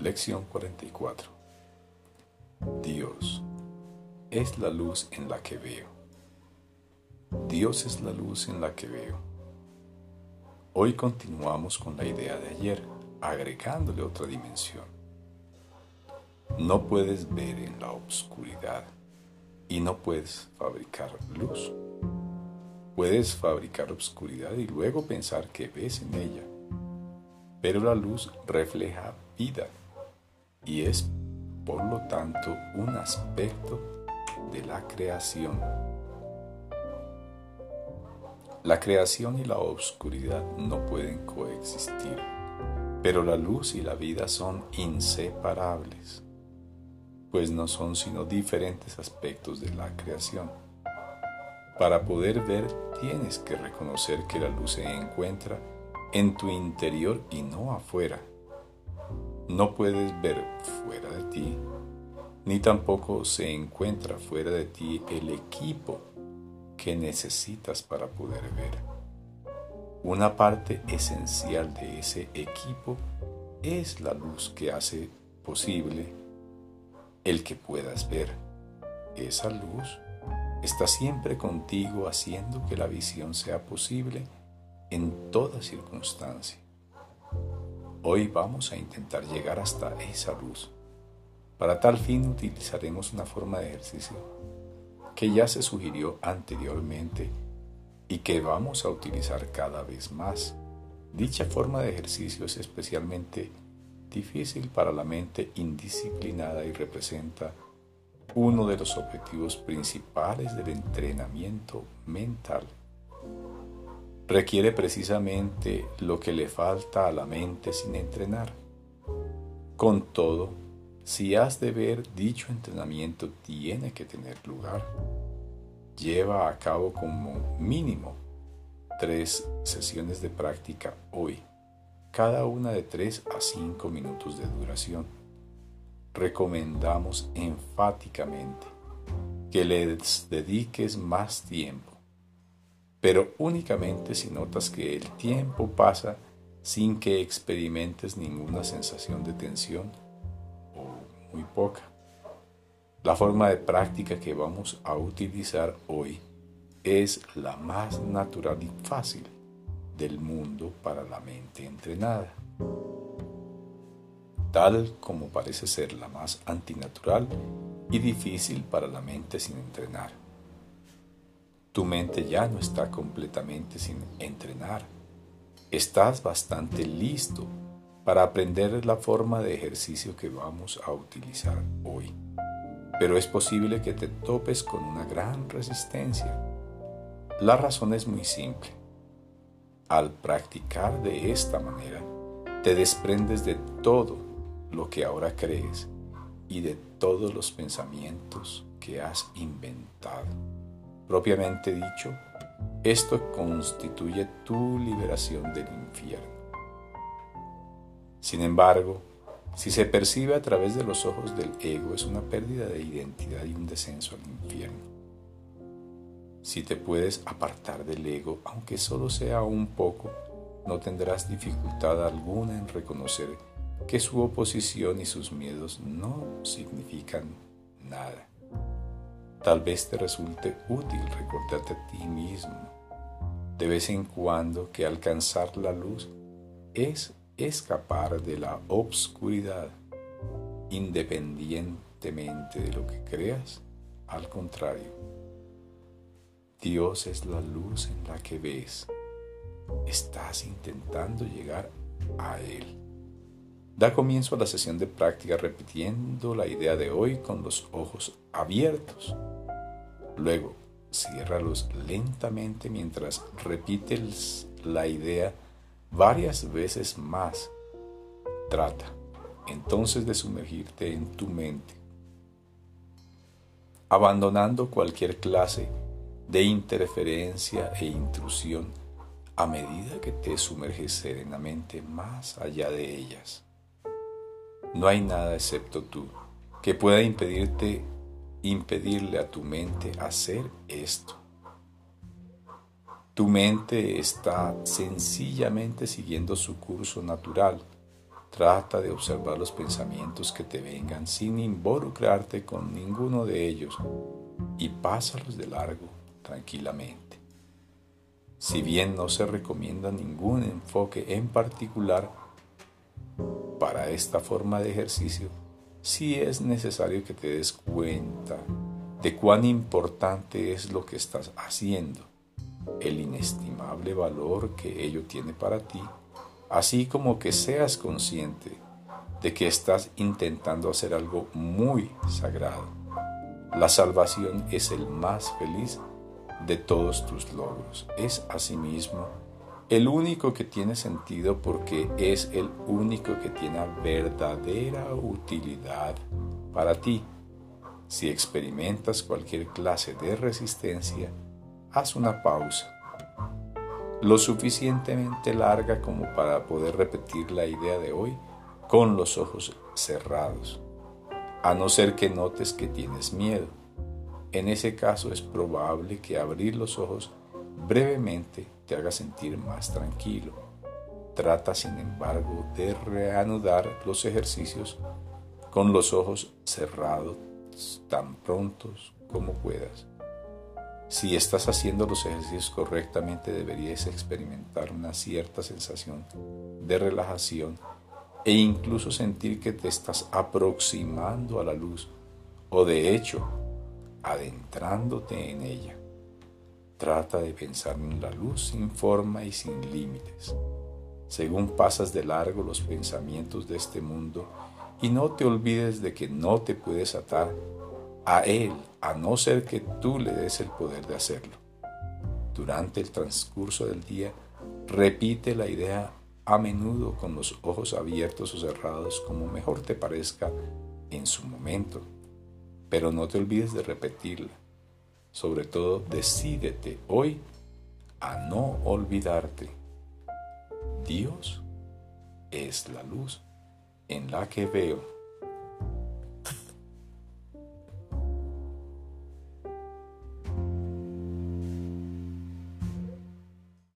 Lección 44. Dios es la luz en la que veo. Dios es la luz en la que veo. Hoy continuamos con la idea de ayer, agregándole otra dimensión. No puedes ver en la oscuridad y no puedes fabricar luz. Puedes fabricar obscuridad y luego pensar que ves en ella, pero la luz refleja vida y es por lo tanto un aspecto de la creación. La creación y la oscuridad no pueden coexistir, pero la luz y la vida son inseparables, pues no son sino diferentes aspectos de la creación. Para poder ver tienes que reconocer que la luz se encuentra en tu interior y no afuera no puedes ver fuera de ti, ni tampoco se encuentra fuera de ti el equipo que necesitas para poder ver. Una parte esencial de ese equipo es la luz que hace posible el que puedas ver. Esa luz está siempre contigo haciendo que la visión sea posible en toda circunstancia. Hoy vamos a intentar llegar hasta esa luz. Para tal fin utilizaremos una forma de ejercicio que ya se sugirió anteriormente y que vamos a utilizar cada vez más. Dicha forma de ejercicio es especialmente difícil para la mente indisciplinada y representa uno de los objetivos principales del entrenamiento mental requiere precisamente lo que le falta a la mente sin entrenar. Con todo, si has de ver dicho entrenamiento tiene que tener lugar. Lleva a cabo como mínimo tres sesiones de práctica hoy, cada una de tres a cinco minutos de duración. Recomendamos enfáticamente que les dediques más tiempo pero únicamente si notas que el tiempo pasa sin que experimentes ninguna sensación de tensión o muy poca. La forma de práctica que vamos a utilizar hoy es la más natural y fácil del mundo para la mente entrenada, tal como parece ser la más antinatural y difícil para la mente sin entrenar. Tu mente ya no está completamente sin entrenar. Estás bastante listo para aprender la forma de ejercicio que vamos a utilizar hoy. Pero es posible que te topes con una gran resistencia. La razón es muy simple. Al practicar de esta manera, te desprendes de todo lo que ahora crees y de todos los pensamientos que has inventado. Propiamente dicho, esto constituye tu liberación del infierno. Sin embargo, si se percibe a través de los ojos del ego, es una pérdida de identidad y un descenso al infierno. Si te puedes apartar del ego, aunque solo sea un poco, no tendrás dificultad alguna en reconocer que su oposición y sus miedos no significan nada. Tal vez te resulte útil recordarte a ti mismo de vez en cuando que alcanzar la luz es escapar de la obscuridad, independientemente de lo que creas. Al contrario, Dios es la luz en la que ves. Estás intentando llegar a Él. Da comienzo a la sesión de práctica repitiendo la idea de hoy con los ojos abiertos. Luego, ciérralos lentamente mientras repites la idea varias veces más. Trata entonces de sumergirte en tu mente, abandonando cualquier clase de interferencia e intrusión a medida que te sumerges serenamente más allá de ellas. No hay nada excepto tú que pueda impedirte impedirle a tu mente hacer esto. Tu mente está sencillamente siguiendo su curso natural Trata de observar los pensamientos que te vengan sin involucrarte con ninguno de ellos y pásalos de largo tranquilamente. Si bien no se recomienda ningún enfoque en particular para esta forma de ejercicio, sí es necesario que te des cuenta de cuán importante es lo que estás haciendo, el inestimable valor que ello tiene para ti, así como que seas consciente de que estás intentando hacer algo muy sagrado. La salvación es el más feliz de todos tus logros. Es asimismo el único que tiene sentido porque es el único que tiene verdadera utilidad para ti. Si experimentas cualquier clase de resistencia, haz una pausa, lo suficientemente larga como para poder repetir la idea de hoy con los ojos cerrados, a no ser que notes que tienes miedo. En ese caso es probable que abrir los ojos brevemente te haga sentir más tranquilo. Trata, sin embargo, de reanudar los ejercicios con los ojos cerrados tan prontos como puedas. Si estás haciendo los ejercicios correctamente, deberías experimentar una cierta sensación de relajación e incluso sentir que te estás aproximando a la luz o de hecho adentrándote en ella. Trata de pensar en la luz sin forma y sin límites. Según pasas de largo los pensamientos de este mundo y no te olvides de que no te puedes atar a Él a no ser que tú le des el poder de hacerlo. Durante el transcurso del día, repite la idea a menudo con los ojos abiertos o cerrados como mejor te parezca en su momento, pero no te olvides de repetirla sobre todo, decídete hoy a no olvidarte. Dios es la luz en la que veo